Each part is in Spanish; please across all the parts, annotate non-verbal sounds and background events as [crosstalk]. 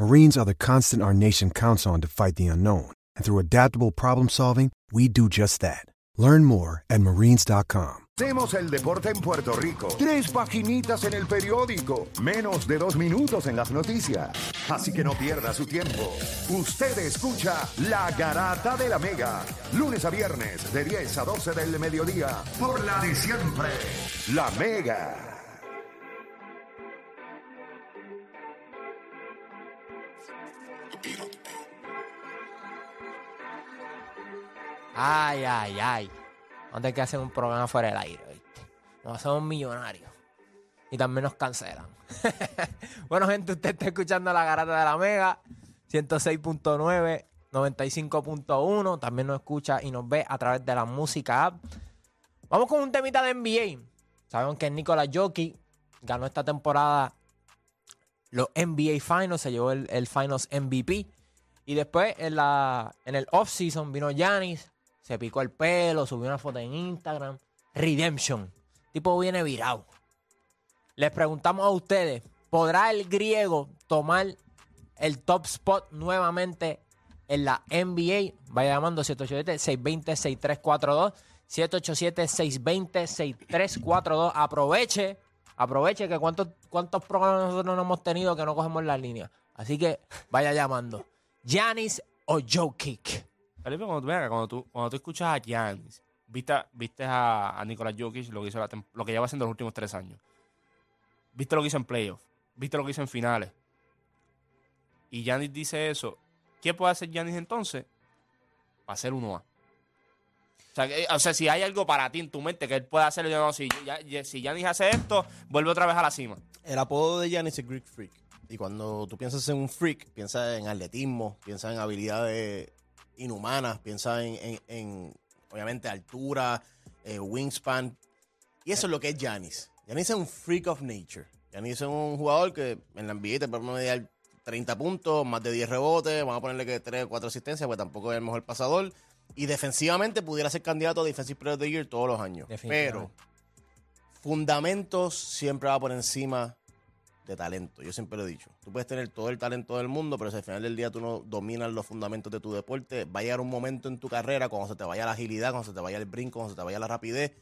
Marines are the constant our nation counts on to fight the unknown. And through adaptable problem solving, we do just that. Learn more at marines.com. Hacemos el deporte en Puerto Rico. Tres paginitas en el periódico. Menos de dos minutos en las noticias. Así que no pierda su tiempo. Usted escucha La Garata de la Mega. Lunes a viernes de 10 a 12 del mediodía. Por la de siempre. La Mega. Ay, ay, ay. Vamos a tener que hacer un programa fuera del aire, ¿viste? Nos hacemos millonarios. Y también nos cancelan. [laughs] bueno, gente, usted está escuchando la garata de la Mega, 106.9, 95.1. También nos escucha y nos ve a través de la música app. Vamos con un temita de NBA. Sabemos que Nikola Jokic ganó esta temporada los NBA Finals, se llevó el, Finals MVP. Y después en, la, en el off-season vino Giannis, se picó el pelo, subió una foto en Instagram. Redemption. Tipo viene virado. Les preguntamos a ustedes, ¿podrá el griego tomar el top spot nuevamente en la NBA? Vaya llamando 787-620-6342. 787-620-6342. Aproveche, aproveche que cuántos, cuántos programas nosotros no hemos tenido que no cogemos la línea. Así que vaya llamando. Giannis o Joe Kick. Felipe, cuando tú, cuando tú, escuchas a Giannis, viste, viste a, a Nicolás Jokic lo que, hizo lo que lleva haciendo los últimos tres años. Viste lo que hizo en playoffs. Viste lo que hizo en finales. Y Giannis dice eso. ¿Qué puede hacer Giannis entonces? Va a ser 1A. O sea, o sea, si hay algo para ti en tu mente que él pueda hacer, yo no, si, ya- si Giannis hace esto, vuelve otra vez a la cima. El apodo de Giannis es Greek Freak. Y cuando tú piensas en un freak, piensas en atletismo, piensas en habilidades inhumanas, piensas en, en- en, obviamente, altura, eh, wingspan. Y eso es lo que es Giannis. Giannis es un freak of nature. Giannis es un jugador que en la NBA te puede mediar 30 puntos, más de 10 rebotes, vamos a ponerle que 3 o 4 asistencias, pues tampoco es el mejor pasador. Y defensivamente pudiera ser candidato a Defensive Player of the Year todos los años. Pero fundamentos siempre va por encima de talento. Yo siempre lo he dicho. Tú puedes tener todo el talento del mundo, pero si al final del día tú no dominas los fundamentos de tu deporte, va a llegar un momento en tu carrera cuando se te vaya la agilidad, cuando se te vaya el brinco, cuando se te vaya la rapidez,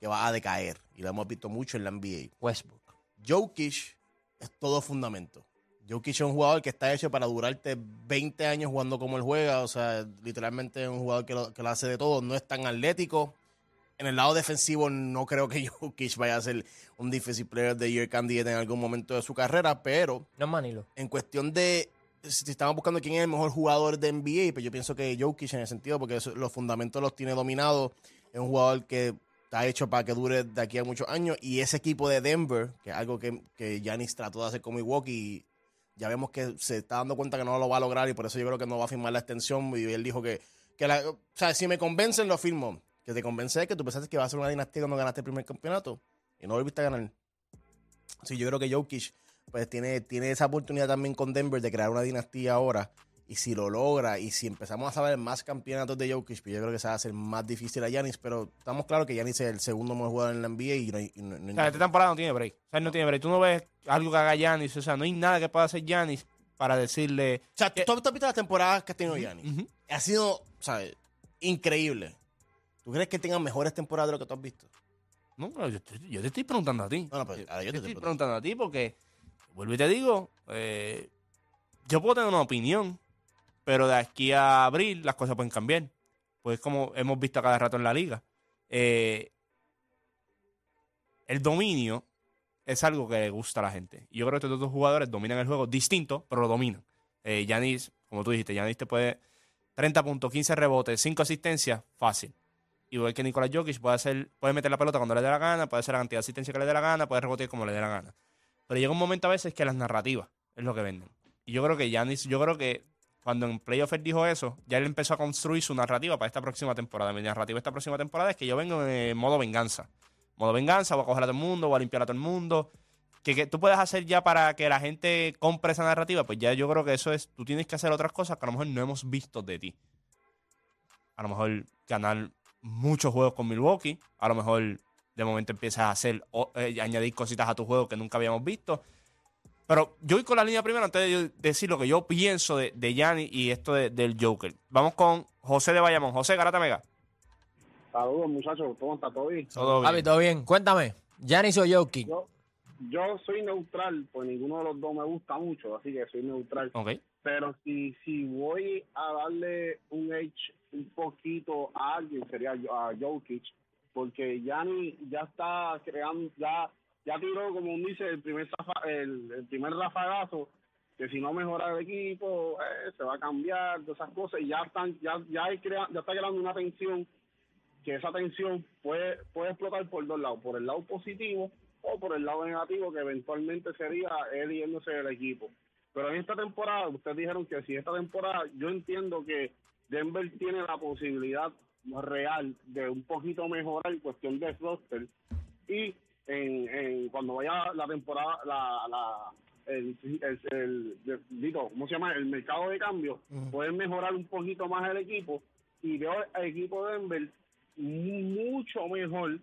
que vas a decaer. Y lo hemos visto mucho en la NBA. Westbrook. Jokic es todo fundamento. Jokic es un jugador que está hecho para durarte 20 años jugando como él juega. O sea, literalmente es un jugador que lo, que lo hace de todo. No es tan atlético. En el lado defensivo no creo que [laughs] Jokic vaya a ser un Defensive Player the Year candidate en algún momento de su carrera, pero No es Manilo. en cuestión de si estamos buscando quién es el mejor jugador de NBA, pues yo pienso que Jokic en el sentido porque los fundamentos los tiene dominados. Es un jugador que está hecho para que dure de aquí a muchos años. Y ese equipo de Denver, que es algo que, que Giannis trató de hacer con Milwaukee, ya vemos que se está dando cuenta que no lo va a lograr y por eso yo creo que no va a firmar la extensión. Y él dijo que, que o sea, si me convencen, lo firmo. Que te convence es que tú pensaste que va a ser una dinastía cuando ganaste el primer campeonato y no volviste a ganar. Sí, yo creo que Jokic pues tiene, tiene esa oportunidad también con Denver de crear una dinastía ahora. Y si lo logra, y si empezamos a saber más campeonatos de Jokic, pues yo creo que se va a hacer más difícil a Giannis. Pero estamos claros que Giannis es el segundo mejor jugador en la NBA y no hay, y no- no hay O sea, esta temporada no tiene break. O sea, no tiene break. Tú no ves algo que haga Giannis. O sea, no hay nada que pueda hacer Giannis para decirle. O sea, tú, tú has visto las temporadas que ha tenido. Ujú. Ha sido, ¿sabes? Increíble. ¿Tú crees que tengan mejores temporadas de lo que tú has visto? No, pero yo, te- yo te estoy preguntando a ti. No, yo te estoy estoy preguntando a ti porque, vuelvo y te digo, eh, yo puedo tener una opinión, pero de aquí a abril las cosas pueden cambiar. Pues como hemos visto a cada rato en la liga. Eh, el dominio es algo que le gusta a la gente. Y yo creo que estos dos jugadores dominan el juego distinto, pero lo dominan. Eh, Yanis, como tú dijiste, Yanis te puede 30 puntos, 15 rebotes, 5 asistencias, fácil. Igual que Nicolás Jokic puede, hacer, puede meter la pelota cuando le dé la gana, puede hacer la cantidad de asistencia que le dé la gana, puede rebotear como le dé la gana. Pero llega un momento a veces que las narrativas es lo que venden. Y yo creo que Yanis, yo creo que cuando en Playoff él dijo eso, ya él empezó a construir su narrativa para esta próxima temporada. Mi narrativa esta próxima temporada es que yo vengo en modo venganza. Modo venganza, voy a coger a todo el mundo, voy a limpiar a todo el mundo. Que, que tú puedes hacer ya para que la gente compre esa narrativa, pues ya yo creo que eso es, tú tienes que hacer otras cosas que a lo mejor no hemos visto de ti. A lo mejor ganar muchos juegos con Milwaukee, a lo mejor de momento empiezas a hacer, eh, añadir cositas a tu juego que nunca habíamos visto. Pero yo voy con la línea primero antes de yo decir lo que yo pienso de, de Gianni y esto de- del Joker. Vamos con José de Bayamón. José Garata Mega. Saludos, muchachos. ¿Cómo está todo bien? Todo Papi, bien. ¿todo bien? Cuéntame. Giannis o Jokic. Yo, yo soy neutral, pues ninguno de los dos me gusta mucho, así que soy neutral. Ok. Pero si, si voy a darle un edge un poquito a alguien, sería a Jokic, porque Yanni ya está creando, ya ya tiró, como dice, el primer, zafa- el, el primer rafagazo, que si no mejora el equipo, eh, se va a cambiar, todas esas cosas, y ya están, ya, ya, hay crea- ya está creando una tensión que esa tensión puede, puede explotar por dos lados, por el lado positivo o por el lado negativo, que eventualmente sería él yéndose del equipo. Pero en esta temporada, ustedes dijeron que si esta temporada, yo entiendo que Denver tiene la posibilidad real de un poquito mejorar en cuestión de roster y en, en cuando vaya la temporada, la, la el, el, el- el- digo, ¿cómo se llama? El mercado de cambio, poder mejorar un poquito más el equipo y veo al equipo de Denver mucho mejor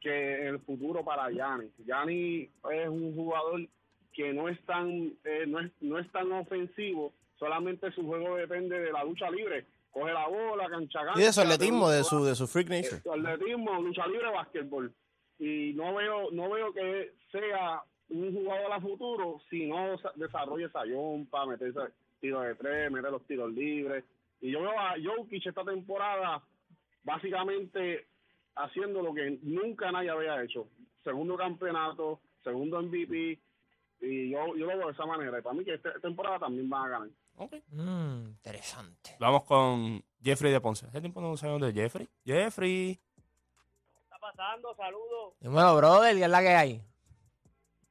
que el futuro para Yanni. Yanni es un jugador que no es tan eh, no es no es tan ofensivo, solamente su juego depende de la lucha libre. Coge la bola, cancha Y de su cancha, atletismo, de su, de su freak nature. eh, atletismo, lucha libre, básquetbol. Y no veo no veo que sea un jugador a futuro si no sa- desarrolla esa yompa, meterse tiros de tres, meter los tiros libres. Y yo veo a Jokic esta temporada básicamente haciendo lo que nunca nadie había hecho. Segundo campeonato, segundo MVP, y yo, yo lo veo de esa manera. Y para mí que esta temporada también van a ganar. Ok. Mm, interesante. Vamos con Jeffrey de Ponce. Hace tiempo no sabemos de Jeffrey. Jeffrey. Pasando? Saludos. Dímelo, brother, ¿qué es la que hay?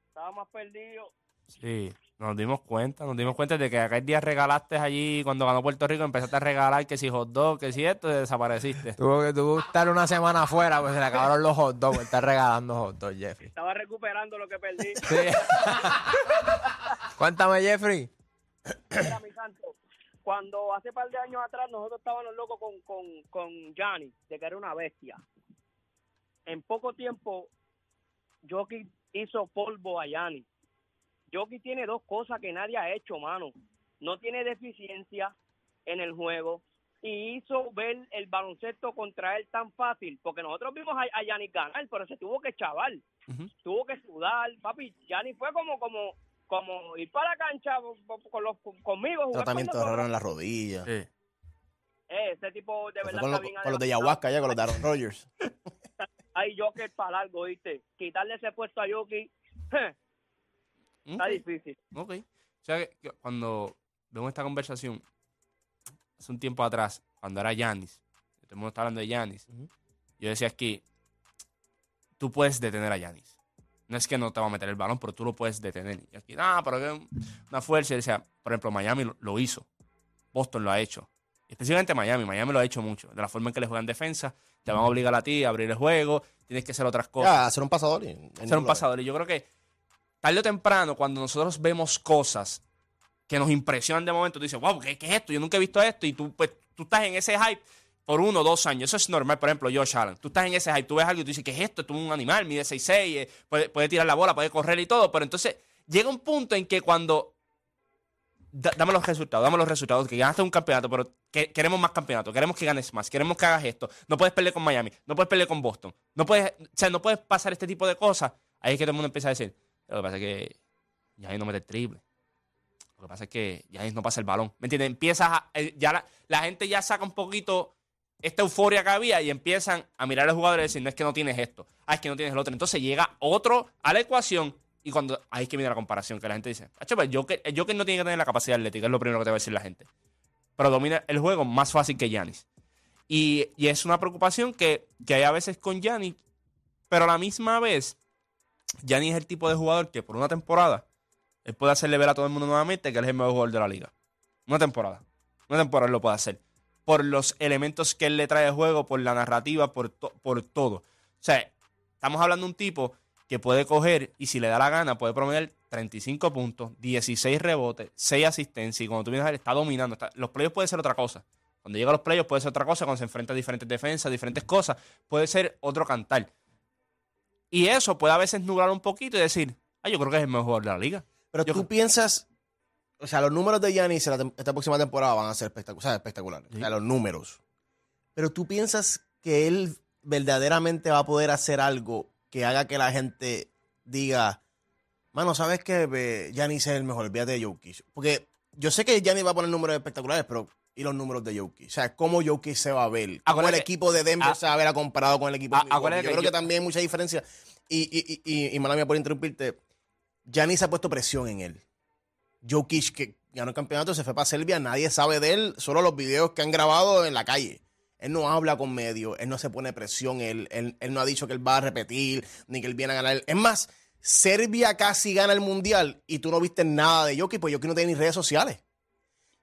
Estaba más perdido. Sí, nos dimos cuenta, nos dimos cuenta de que aquel día regalaste allí cuando ganó Puerto Rico, empezaste a regalar que si hot dog, que si esto, y desapareciste. Tuvo que, tuvo que estar una semana afuera, pues se le acabaron los hot dogs, está regalando hot dogs, Jeffrey. Estaba recuperando lo que perdí. [laughs] Sí. [laughs] Cuéntame, Jeffrey. Mira, mi santo. Cuando hace par de años atrás nosotros estábamos locos con, con, con Gianni, de que era una bestia. En poco tiempo, Jockey hizo polvo a Gianni. Jockey tiene dos cosas que nadie ha hecho, mano. No tiene deficiencia en el juego y hizo ver el baloncesto contra él tan fácil, porque nosotros vimos a, a Gianni ganar, pero se tuvo que chaval, tuvo que sudar, papi. Gianni fue como como como ir para la cancha con los, conmigo, jugar Tratamiento con raro en la rodilla. Sí. Eh, ese tipo de verdad con, está los- bien con los de ayahuasca ya, con los de Aaron [laughs] Rodgers. Hay Joker para largo, ¿viste? Quitarle ese puesto a Jokic, [laughs] está difícil. Ok. O sea, que cuando vemos esta conversación, hace un tiempo atrás, cuando era Yanis, todo el mundo está hablando de Yanis, yo decía aquí, tú puedes detener a Yanis. No es que no te va a meter el balón, pero tú lo puedes detener. Y aquí, no, pero que una fuerza. Y decía, por ejemplo, Miami lo, lo hizo. Boston lo ha hecho. Específicamente Miami. Miami lo ha hecho mucho. De la forma en que le juegan defensa, te van a obligar a ti a abrir el juego, tienes que hacer otras cosas Ya, hacer un pasador. y- ser un pasador. Y yo creo que tarde o temprano, cuando nosotros vemos cosas que nos impresionan de momento, tú dices, wow, ¿qué, qué es esto? Yo nunca he visto esto. Y tú, pues, tú estás en ese hype por uno o dos años. Eso es normal. Por ejemplo, Josh Allen. Tú estás en ese hype, tú ves algo y tú dices, ¿qué es esto? Esto es un animal, mide 6'6", eh, puede, puede tirar la bola, puede correr y todo. Pero entonces llega un punto en que cuando... da- dame los resultados, dame los resultados, que ganaste un campeonato, pero que- queremos más campeonatos, queremos que ganes más, queremos que hagas esto. No puedes pelear con Miami, no puedes pelear con Boston, no puedes, o sea, no puedes pasar este tipo de cosas. Ahí es que todo el mundo empieza a decir, lo que pasa es que Giannis no mete el triple. Lo que pasa es que Giannis no pasa el balón. ¿Me entiendes? Empiezas a, eh, ya la, gente ya saca un poquito esta euforia que había y empiezan a mirar al jugador y decir, no es que no tienes esto, ah, es que no tienes el otro. Entonces llega otro a la ecuación y cuando ahí es que viene la comparación, que la gente dice, "Acho, pero el Joker, el Joker no tiene que tener la capacidad atlética, es lo primero que te va a decir la gente. Pero domina el juego más fácil que Giannis. Y, y es una preocupación que, que hay a veces con Giannis, pero a la misma vez, Giannis es el tipo de jugador que por una temporada, él puede hacerle ver a todo el mundo nuevamente que él es el mejor jugador de la liga. Una temporada. Una temporada lo puede hacer. Por los elementos que él le trae al juego, por la narrativa, por, por todo. O sea, estamos hablando de un tipo que puede coger y si le da la gana puede promediar 35 puntos, 16 rebotes, 6 asistencias y cuando tú vienes a ver está dominando. Está- los playoffs puede ser otra cosa. Cuando llega a los playoffs puede ser otra cosa, cuando se enfrenta a diferentes defensas, diferentes cosas, puede ser otro cantar. Y eso puede a veces nublar un poquito y decir, ah, yo creo que es el mejor de la liga. Pero Yo- tú piensas, o sea, los números de Giannis esta próxima temporada van a ser espectacu- o sea, espectaculares. O sea, los números. Pero tú piensas que él verdaderamente va a poder hacer algo que haga que la gente diga, mano, ¿sabes qué? Giannis es el mejor, olvídate de Jokic. Porque yo sé que Giannis va a poner números espectaculares, pero ¿y los números de Jokic? O sea, ¿cómo Jokic se va a ver? ¿Cómo el equipo de Denver se va a ver comparado con el equipo de Milwaukee? acuérdate Yo que creo que también hay mucha diferencia. Y, y, y, y, y mala mía por interrumpirte, Giannis ha puesto presión en él. Jokic, que ganó el campeonato, se fue para Serbia, nadie sabe de él, solo los videos que han grabado en la calle. Él no habla con medios, él no se pone presión, él, él, él no ha dicho que él va a repetir, ni que él viene a ganar. Es más, Serbia casi gana el mundial y tú no viste nada de Jokic, pues Jokic no tiene ni redes sociales.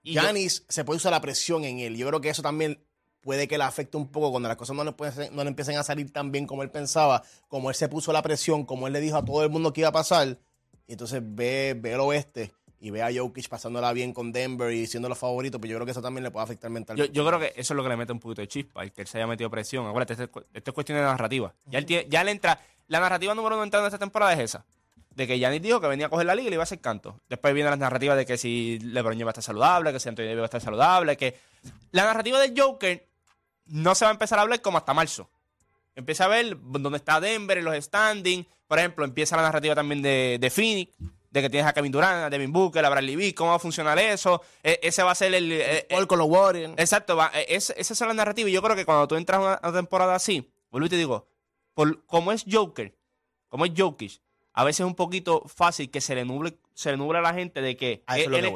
Y yo- Giannis se puede usar la presión en él. Yo creo que eso también puede que le afecte un poco cuando las cosas no le, pueden- no le empiecen a salir tan bien como él pensaba, como él se puso la presión, como él le dijo a todo el mundo que iba a pasar. Y entonces ve, ve el oeste y ve a Jokic pasándola bien con Denver y siendo los favoritos, pero yo creo que eso también le puede afectar Yo, mentalmente. yo creo que eso es lo que le mete un poquito de chispa, el que él se haya metido presión. Acuérdate, esto es, cuestión de narrativa. Ya, él tiene- ya le entra. La narrativa número uno entrando en esta temporada es esa. De que Giannis dijo que venía a coger la liga y le iba a hacer canto. Después vienen las narrativas de que si LeBron James va a estar saludable, que si Anthony Davis va a estar saludable, que. La narrativa del Joker no se va a empezar a hablar como hasta marzo. Empieza a ver dónde está Denver en los standings. Por ejemplo, empieza la narrativa también de, de Phoenix, de que tienes a Kevin Durant, a Devin Booker, a Bradley Beal, cómo va a funcionar eso. E- ese va a ser el, el- Paul con los Warriors. Exacto, va, eh, es, esa es la narrativa. Y yo creo que cuando tú entras a una, temporada así, vuelvo y te digo, por, como es Joker, como es Jokic, a veces es un poquito fácil que se le nuble, se le nuble a la gente de que,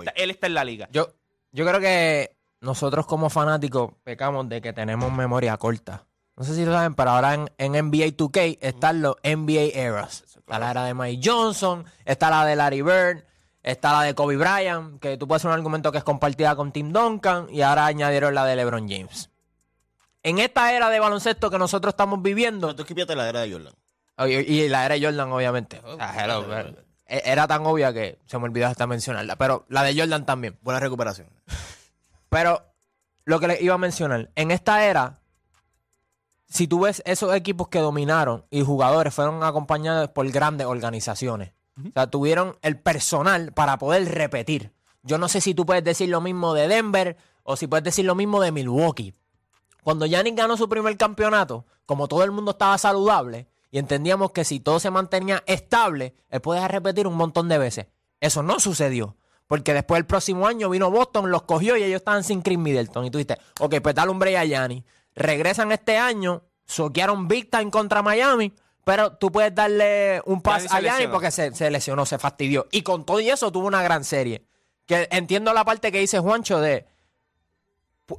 está, él está en la liga. Yo, yo creo que nosotros como fanáticos pecamos de que tenemos memoria corta. No sé si lo saben, pero ahora en, en NBA 2K están los NBA eras. Está la era de Mike Johnson, está la de Larry Bird, está la de Kobe Bryant, que tú puedes hacer un argumento que es compartida con Tim Duncan, y ahora añadieron la de LeBron James. En esta era de baloncesto que nosotros estamos viviendo, Tú esquipiate la era de Jordan. y, y la era de Jordan, obviamente. O sea, hello, pero- e- era tan obvia que se me olvidó hasta mencionarla, pero la de Jordan también. Buena recuperación. Pero lo que les iba a mencionar, en esta era, si tú ves esos equipos que dominaron y jugadores fueron acompañados por grandes organizaciones, o sea, tuvieron el personal para poder repetir. Yo no sé si tú puedes decir lo mismo de Denver o si puedes decir lo mismo de Milwaukee. Cuando Giannis ganó su primer campeonato, como todo el mundo estaba saludable y entendíamos que si todo se mantenía estable, él podía repetir un montón de veces. Eso no sucedió. Porque después el próximo año vino Boston, los cogió y ellos estaban sin Chris Middleton. Y tú dijiste, ok, pues dale un break a Giannis. Regresan este año, soquearon big time contra Miami, pero tú puedes darle un pas Giannis se a lesionó. porque se, se lesionó, se fastidió. Y con todo y eso tuvo una gran serie. Que entiendo la parte que dice Juancho de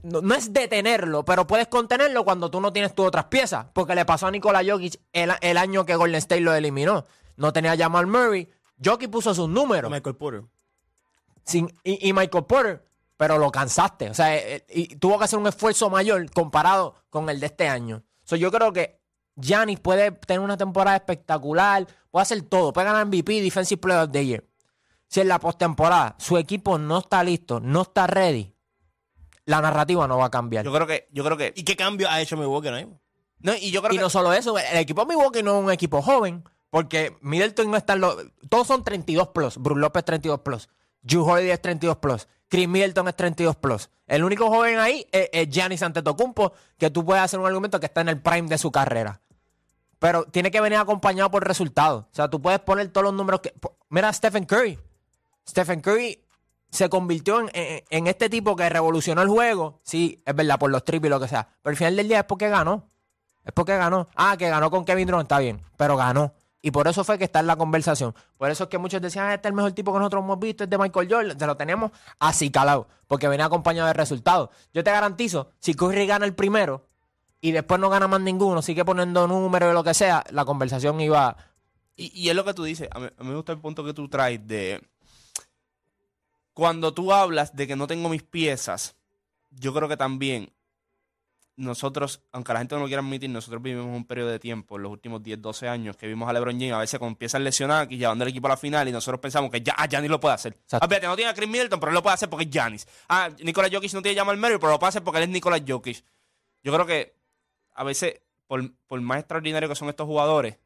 no, no es detenerlo, pero puedes contenerlo cuando tú no tienes tus otras piezas. Porque le pasó a Nikola Jokic el, el año que Golden State lo eliminó. No tenía a Jamal Murray. Jokic puso sus números. Michael Porter. Sin, y, y Michael Porter, pero lo cansaste. O sea, eh, eh, y tuvo que hacer un esfuerzo mayor comparado con el de este año. So, yo creo que Giannis puede tener una temporada espectacular, puede hacer todo, puede ganar MVP, Defensive Player of the Year. Si en la postemporada su equipo no está listo, no está ready, la narrativa no va a cambiar. Yo creo que, yo creo que. ¿Y qué cambio ha hecho Milwaukee ahora mismo? No, y yo creo Y que. no solo eso, el equipo de Milwaukee no es un equipo joven, porque Middleton no está en los... Todos son 32 plus. Bruce López 32 plus. Drew Holiday es 32 plus. Chris Middleton es 32 plus. El único joven ahí es, Giannis Antetokounmpo, que tú puedes hacer un argumento que está en el prime de su carrera. Pero tiene que venir acompañado por resultados. O sea, tú puedes poner todos los números que... Mira Stephen Curry. Stephen Curry se convirtió en este tipo que revolucionó el juego. Sí, es verdad, por los triples y lo que sea. Pero al final del día es porque ganó. Es porque ganó. Ah, que ganó con Kevin Durant, está bien. Pero ganó. Y por eso fue que está en la conversación. Por eso es que muchos decían, ah, este es el mejor tipo que nosotros hemos visto, es de Michael Jordan. Se lo tenemos así calado. Porque venía acompañado de resultados. Yo te garantizo, si Curry gana el primero y después no gana más ninguno, sigue poniendo números o lo que sea, la conversación iba. Y, y es lo que tú dices. A mí, a mí me gusta el punto que tú traes de. Cuando tú hablas de que no tengo mis piezas, yo creo que también nosotros, aunque la gente no lo quiera admitir, nosotros vivimos un periodo de tiempo en los últimos 10, 12 años que vimos a LeBron James a veces con piezas lesionadas y llevando el equipo a la final y nosotros pensamos que ya ah, Giannis lo puede hacer. Exacto. Ah, fíjate, no tiene a Chris Middleton, pero él lo puede hacer porque es Giannis. Ah, Nicolás Jokic no tiene a Jamal Murray, pero lo puede hacer porque él es Nicolás Jokic. Yo creo que a veces, por, por más extraordinario que son estos jugadores,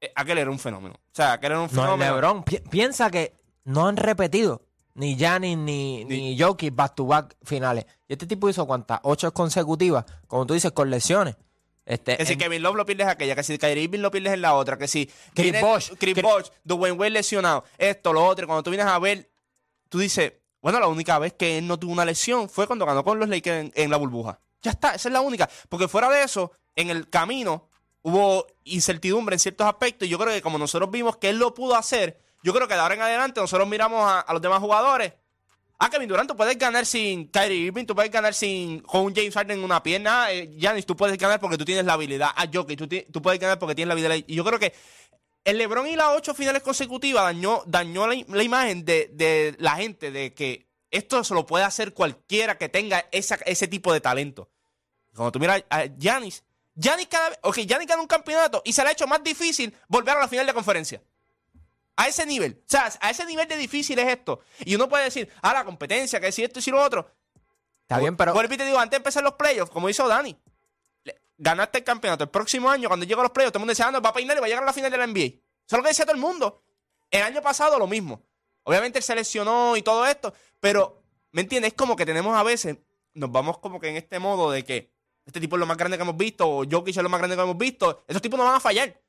eh, aquel era un fenómeno. O sea, aquel era un No, fenómeno. LeBron, pi- piensa que no han repetido ni Giannis ni, ni Jokic back to back finales. Y este tipo hizo cuántas? Ocho consecutivas, como tú dices, con lesiones. Este, Que si en- Kevin Love lo pierdes aquella, que si Kyrie Irving lo pierdes en la otra, que si Chris viene- Bosh, Chris Chris- Bosh, Dwayne Wade lesionado, esto, lo otro, cuando tú vienes a ver, tú dices, bueno, la única vez que él no tuvo una lesión fue cuando ganó con los Lakers en, en la burbuja. Ya está, esa es la única. Porque fuera de eso, en el camino hubo incertidumbre en ciertos aspectos y yo creo que como nosotros vimos que él lo pudo hacer, yo creo que de ahora en adelante nosotros miramos a, a los demás jugadores. Ah, Kevin Durant, tú puedes ganar sin Kyrie Irving, tú puedes ganar sin con un James Harden en una pierna. Eh, Giannis, tú puedes ganar porque tú tienes la habilidad. Ah, Jokic, tú, puedes ganar porque tienes la habilidad. Y yo creo que el LeBron y las ocho finales consecutivas dañó, dañó la, imagen de, de la gente de que esto se lo puede hacer cualquiera que tenga esa- ese tipo de talento. Cuando tú miras a Giannis, Giannis cada vez, ok, Giannis gana un campeonato y se le ha hecho más difícil volver a la final de conferencia. A ese nivel. O sea, a ese nivel de difícil es esto. Y uno puede decir, ah, la competencia, que si esto y si lo otro. está bien, pero Vuelvo y te digo, antes de empezar los playoffs, como hizo Dani, ganaste el campeonato. El próximo año, cuando llegue a los playoffs, todo el mundo decía, ah, no, va a peinar y va a llegar a la final de la NBA. Eso es lo que decía todo el mundo. El año pasado lo mismo. Obviamente él se lesionó y todo esto, pero, ¿me entiendes? Es como que tenemos a veces, nos vamos como que en este modo de que este tipo es lo más grande que hemos visto, o Jokic es lo más grande que hemos visto. Esos tipos no van a fallar.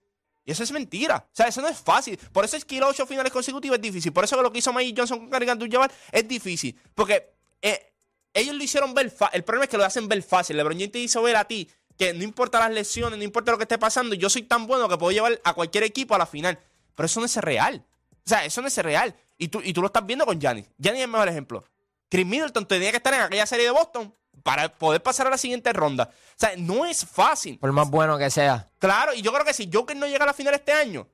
Eso es mentira. O sea, eso no es fácil. Por eso es que ir a ocho finales consecutivas es difícil. Por eso lo que hizo Magic Johnson con Karim Abdul-Jabbar es difícil. Porque eh, ellos lo hicieron ver fácil. El problema es que lo hacen ver fácil. LeBron James te hizo ver a ti que no importa las lesiones, no importa lo que esté pasando, yo soy tan bueno que puedo llevar a cualquier equipo a la final. Pero eso no es real. O sea, eso no es real. Y tú, y tú lo estás viendo con Giannis. Giannis es el mejor ejemplo. Chris Middleton tenía que estar en aquella serie de Boston para poder pasar a la siguiente ronda. O sea, no es fácil. por más bueno que sea. Claro, y yo creo que si Joker no llega a la final este año,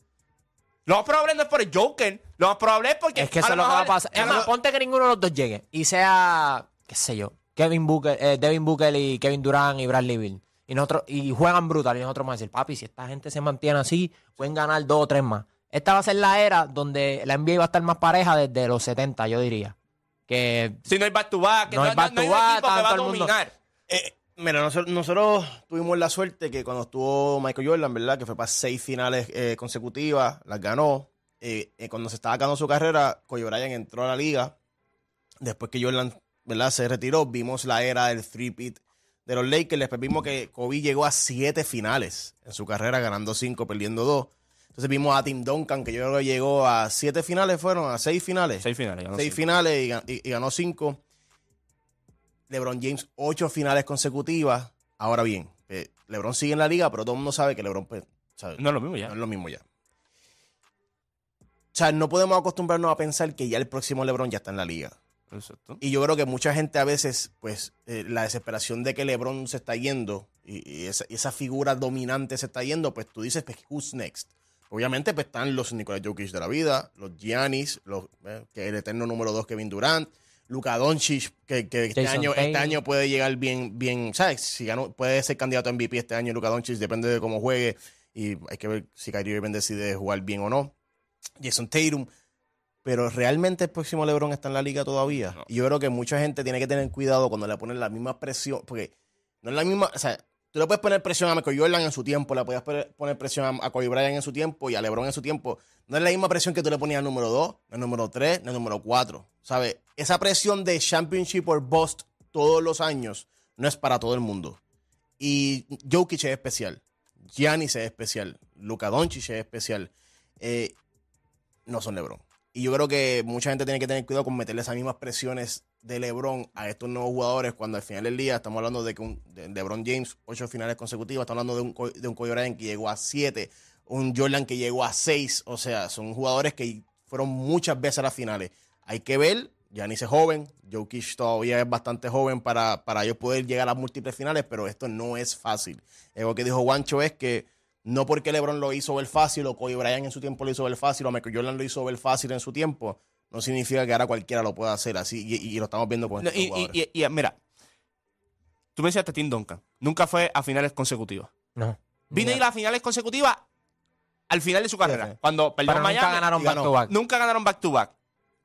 lo más probable no es por el Joker, lo más probable es porque. Es que eso es lo que va a pasar. Es más, ponte que ninguno de los dos llegue y sea, qué sé yo, Kevin Booker, eh, Devin Booker y Kevin Durant y Bradley Beal. Y, nosotros, y juegan brutal. Y nosotros vamos a decir, papi, si esta gente se mantiene así, pueden ganar dos o tres más. Esta va a ser la era donde la NBA va a estar más pareja desde los 70, yo diría. Que Si no hay back to back, que No no, hay no- back no hay to un back, equipo que va a dominar. Eh, mira, nosotros, nosotros tuvimos la suerte que cuando estuvo Michael Jordan, ¿verdad? Que fue para seis finales eh, consecutivas, las ganó. Eh, eh, cuando se estaba acabando su carrera, Kobe Bryant entró a la liga. Después que Jordan, ¿verdad? Se retiró, vimos la era del three-pit de los Lakers. Después vimos que Kobe llegó a siete finales en su carrera, ganando cinco, perdiendo dos. Entonces vimos a Tim Duncan, que yo creo que llegó a siete finales, fueron a seis finales Seis finales, ya no seis finales y, ga- y- y ganó cinco. LeBron James, ocho finales consecutivas. Ahora bien, eh, LeBron sigue en la liga, pero todo el mundo sabe que LeBron pues, sabe, No es lo mismo ya. no es lo mismo ya. O sea, no podemos acostumbrarnos a pensar que ya el próximo LeBron ya está en la liga. Exacto. Y yo creo que mucha gente a veces, pues, eh, la desesperación de que LeBron se está yendo y, y esa, y esa figura dominante se está yendo, pues tú dices, pues, who's next? Obviamente, pues están los Nicolás Jokic de la vida, los Giannis, los, eh, que el eterno número dos, Kevin Durant, Luka Doncic, que, que este, año, este año puede llegar bien, bien, ¿sabes? Si ganó, puede ser candidato a MVP este año, Luka Doncic, depende de cómo juegue. Y hay que ver si Kyrie Irving decide jugar bien o no. Jason Tatum. Pero realmente el próximo LeBron está en la liga todavía. No. Y yo creo que mucha gente tiene que tener cuidado cuando le ponen la misma presión. Porque no es la misma. O sea, tú le puedes poner presión a Michael Jordan en su tiempo, le puedes poner- presión a Kobe Bryant en su tiempo y a LeBron en su tiempo. No es la misma presión que tú le ponías al número 2, al número 3, al número 4. ¿Sabes? Esa presión de Championship or Bust todos los años no es para todo el mundo. Y Jokic es especial. Giannis es especial. Luka Doncic es especial. Eh, no son LeBron. Y yo creo que mucha gente tiene que tener cuidado con meterle esas mismas presiones de LeBron a estos nuevos jugadores cuando al final del día estamos hablando de que un de LeBron James, ocho finales consecutivas, estamos hablando de un, de un Kobe Bryant que llegó a siete, un Jordan que llegó a seis. O sea, son jugadores que fueron muchas veces a las finales. Hay que ver, Giannis es joven, Jokic todavía es bastante joven para, para ellos poder llegar a las múltiples finales, pero esto no es fácil. Lo que dijo Juancho es que no porque LeBron lo hizo ver fácil o Kobe Bryant en su tiempo lo hizo ver fácil o Michael Jordan lo hizo ver fácil en su tiempo, no significa que ahora cualquiera lo pueda hacer así y, y- y lo estamos viendo con No, estos y, jugadores. y- y- y, mira, tú mencionaste a Tim Duncan. Nunca fue a finales consecutivas. No. Vino a ir a finales consecutivas al final de su carrera. sí. Cuando perdió en nunca Miami. ganaron back ganó. to back. Nunca ganaron back to back.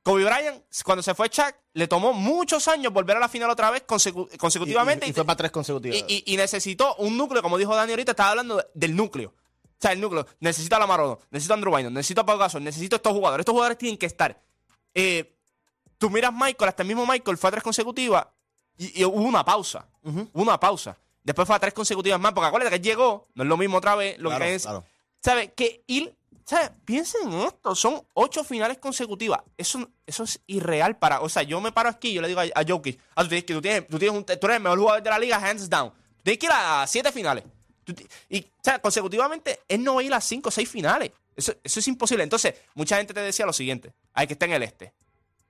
Kobe Bryant, cuando se fue Chuck, le tomó muchos años volver a la final otra vez consecu- Y- consecutivamente. y, y fue para tres consecutivas. y- y- y necesitó un núcleo, como dijo Dani ahorita, estaba hablando de- del núcleo. O sea, el núcleo. Necesito a Lamar necesito a Andrew Bynum, necesito a Pau Gasol, necesito a estos jugadores. Estos jugadores tienen que estar. Eh, tú miras Michael, hasta el mismo Michael fue a tres consecutivas y, y hubo una pausa. Hubo una pausa. Después fue a tres consecutivas más, porque acuérdate que llegó, no es lo mismo otra vez, lo Claro, que es. claro. ¿Sabes? Que ir. ¿Sabes? Piensen en esto. Son ocho finales consecutivas. Eso, eso es irreal para. O sea, yo me paro aquí y yo le digo a, a Jokic. Ah, tú tienes que tú tienes, tú tienes un- tú eres el mejor jugador de la liga, hands down. Tienes que ir a siete finales. Tú y, o sea, consecutivamente, él no va a ir a cinco o seis finales. Eso, eso es imposible. Entonces, mucha gente te decía lo siguiente: hay que estar en el este.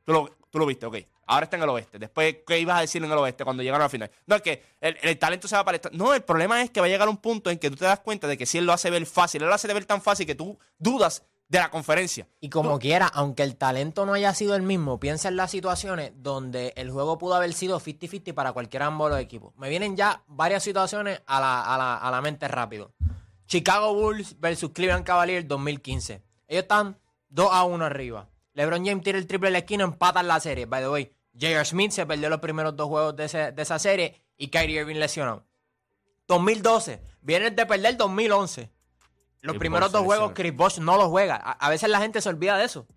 Tú lo, tú lo viste, ok. Ahora está en el oeste. Después, ¿qué ibas a decir en el oeste cuando llegaron a la final? No, es que el, el talento se va para el. No, el problema es que va a llegar un punto en que tú te das cuenta de que si él lo hace ver fácil, él lo hace ver tan fácil que tú dudas de la conferencia. Y como quiera, aunque el talento no haya sido el mismo, piensa en las situaciones donde el juego pudo haber sido 50-50 para cualquiera de ambos los equipos. Me vienen ya varias situaciones a la, a la- a la mente rápido. Chicago Bulls versus Cleveland Cavaliers 2015. Ellos están 2 a 1 arriba. LeBron James tira el triple en la esquina, empatan la serie. By the way, J.R. Smith se perdió los primeros dos juegos de, ese- de esa serie y Kyrie Irving lesionado. 2012. Vienen de perder 2011. Los Chris primeros dos juegos. Chris Bosh no los juega. A, a veces la gente se olvida de eso.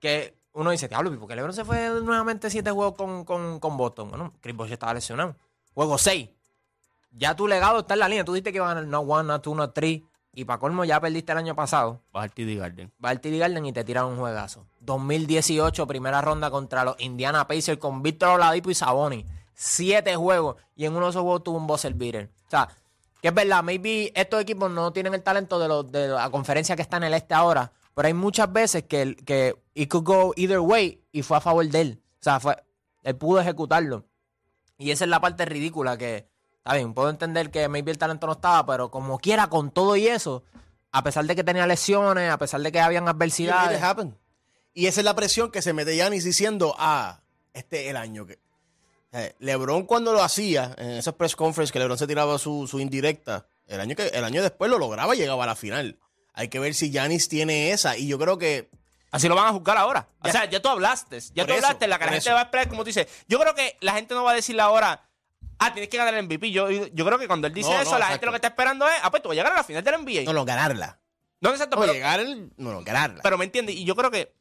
Que uno dice, diablo, ¿por qué LeBron se fue nuevamente siete juegos con, con, con Boston? Bueno, Chris Bosh estaba lesionado. Juego 6. Ya tu legado está en la línea. Tú dijiste que iban a ganar no one, no two, no three. Y para colmo ya perdiste el año pasado. Vas al TD Garden. Va al TD Garden y te tiran un juegazo. 2018, primera ronda contra los Indiana Pacers con Víctor Oladipo y Saboni. Siete juegos. Y en uno de esos juegos tuvo un buzzer beater. O sea, que es verdad, maybe estos equipos no tienen el talento de, los, de la conferencia que está en el este ahora. Pero hay muchas veces que, que it could go either way y fue a favor de él. O sea, fue, él pudo ejecutarlo. Y esa es la parte ridícula que, está bien, puedo entender que maybe el talento no estaba, pero como quiera, con todo y eso, a pesar de que tenía lesiones, a pesar de que habían adversidades. Y esa es la presión que se mete Giannis diciendo, ah, este es el año que... Eh, LeBron cuando lo hacía, en esas press conference que LeBron se tiraba su, su indirecta, el año, que, el año después lo lograba y llegaba a la final. Hay que ver si Giannis tiene esa. Y yo creo que Así lo van a juzgar ahora. O sea, ya tú hablaste. Ya Por tú eso, hablaste. La que la por gente eso. va a esperar, como tú dices. Yo creo que la gente no va a decirle ahora, ah, tienes que ganar el MVP. Yo, yo creo que cuando él dice No, eso, la exacto. gente lo que está esperando es, ah, pues tú vas a llegar a la final del NBA. no, no, ganarla. No, exacto, No, pero, llegar, el- no, no, ganarla. pero me entiendes. Y yo creo que,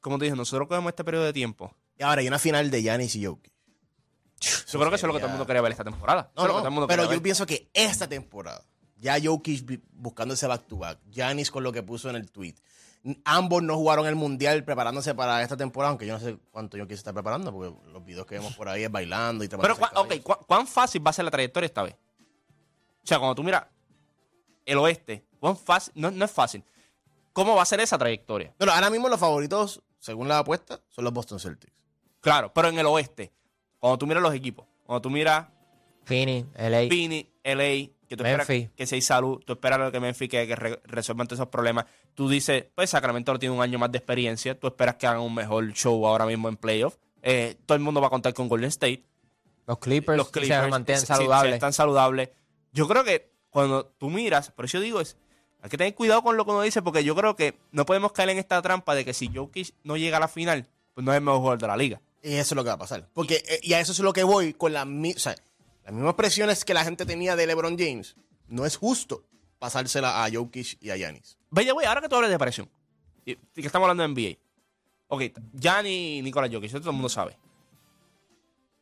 como te dije, nosotros cogemos este periodo de tiempo. y ahora hay una final de Giannis y Jokic. Yo creo que eso es lo que todo el mundo quería ver esta temporada. Eso No, es lo que no, todo el mundo pero quería yo ver. pienso que esta temporada, ya Jokic vi- buscando ese back-to-back, Giannis con lo que puso en el tweet, ambos no jugaron el Mundial preparándose para esta temporada, aunque yo no sé cuánto Jokic se está preparando, porque los videos que vemos por ahí es bailando y Pero, al ok, caballo. ¿cu- ¿cuán fácil va a ser la trayectoria esta vez? O sea, cuando tú miras el oeste, ¿cuán fácil? No, no es fácil. ¿Cómo va a ser esa trayectoria? Bueno, ahora mismo los favoritos, según la apuesta, son los Boston Celtics. Claro, pero en el oeste, cuando tú miras los equipos, cuando tú miras Fini, LA. Phoenix, LA, que tú esperas que si hay salud, tú esperas lo que Memphis que, que re- resuelvan todos esos problemas. Tú dices, pues Sacramento tiene un año más de experiencia, tú esperas que hagan un mejor show ahora mismo en playoff. Eh, todo el mundo va a contar con Golden State. Los Clippers, los Clippers se mantienen si- si- si saludables. están saludables. Yo creo que cuando tú miras, por eso yo digo es, hay que tener cuidado con lo que uno dice, porque yo creo que no podemos caer en esta trampa de que si Jokic no llega a la final, pues no es el mejor jugador de la liga. Y eso es lo que va a pasar. Porque, eh, y a eso es lo que voy con la o sea, las mismas presiones que la gente tenía de LeBron James. No es justo pasársela a Jokic y a Giannis. Vaya, güey, ahora que tú hablas de presión, y que estamos hablando de NBA. Ok, Gianni y Nicolás Jokic, eso todo el mundo sabe.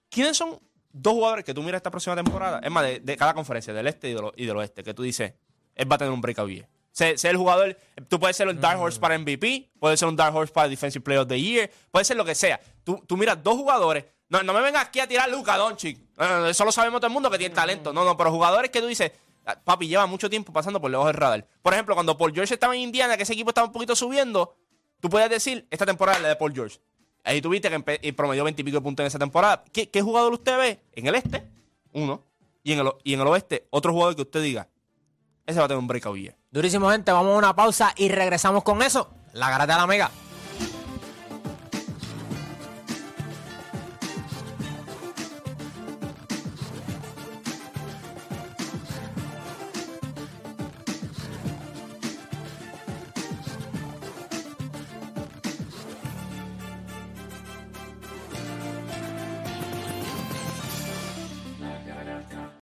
¿Quiénes son dos jugadores que tú miras esta próxima temporada? Es más, de, de cada conferencia, del este y, del o- y del oeste, que tú dices, él va a tener un breakout year. Ser, ser el jugador, tú puedes ser un Dark Horse para MVP, puedes ser un Dark Horse para Defensive Player of the Year, puede ser lo que sea. Tú, tú miras dos jugadores, no, no me vengas aquí a tirar Luca Doncic, No, eso lo sabemos todo el mundo que tiene talento, no, no, pero jugadores que tú dices, "Ah, papi, lleva mucho tiempo pasando por debajo del radar. Por ejemplo, cuando Paul George estaba en Indiana, que ese equipo estaba un poquito subiendo, tú puedes decir, esta temporada es la de Paul George. Ahí tuviste que promedió 20 y pico de puntos en esa temporada. ¿Qué, qué jugador usted ve? En el este, uno. Y en el, o- y en el oeste, otro jugador que usted diga, ese va a tener un breakout year. Durísimo, gente. Vamos a una pausa y regresamos con eso. La garata de la mega.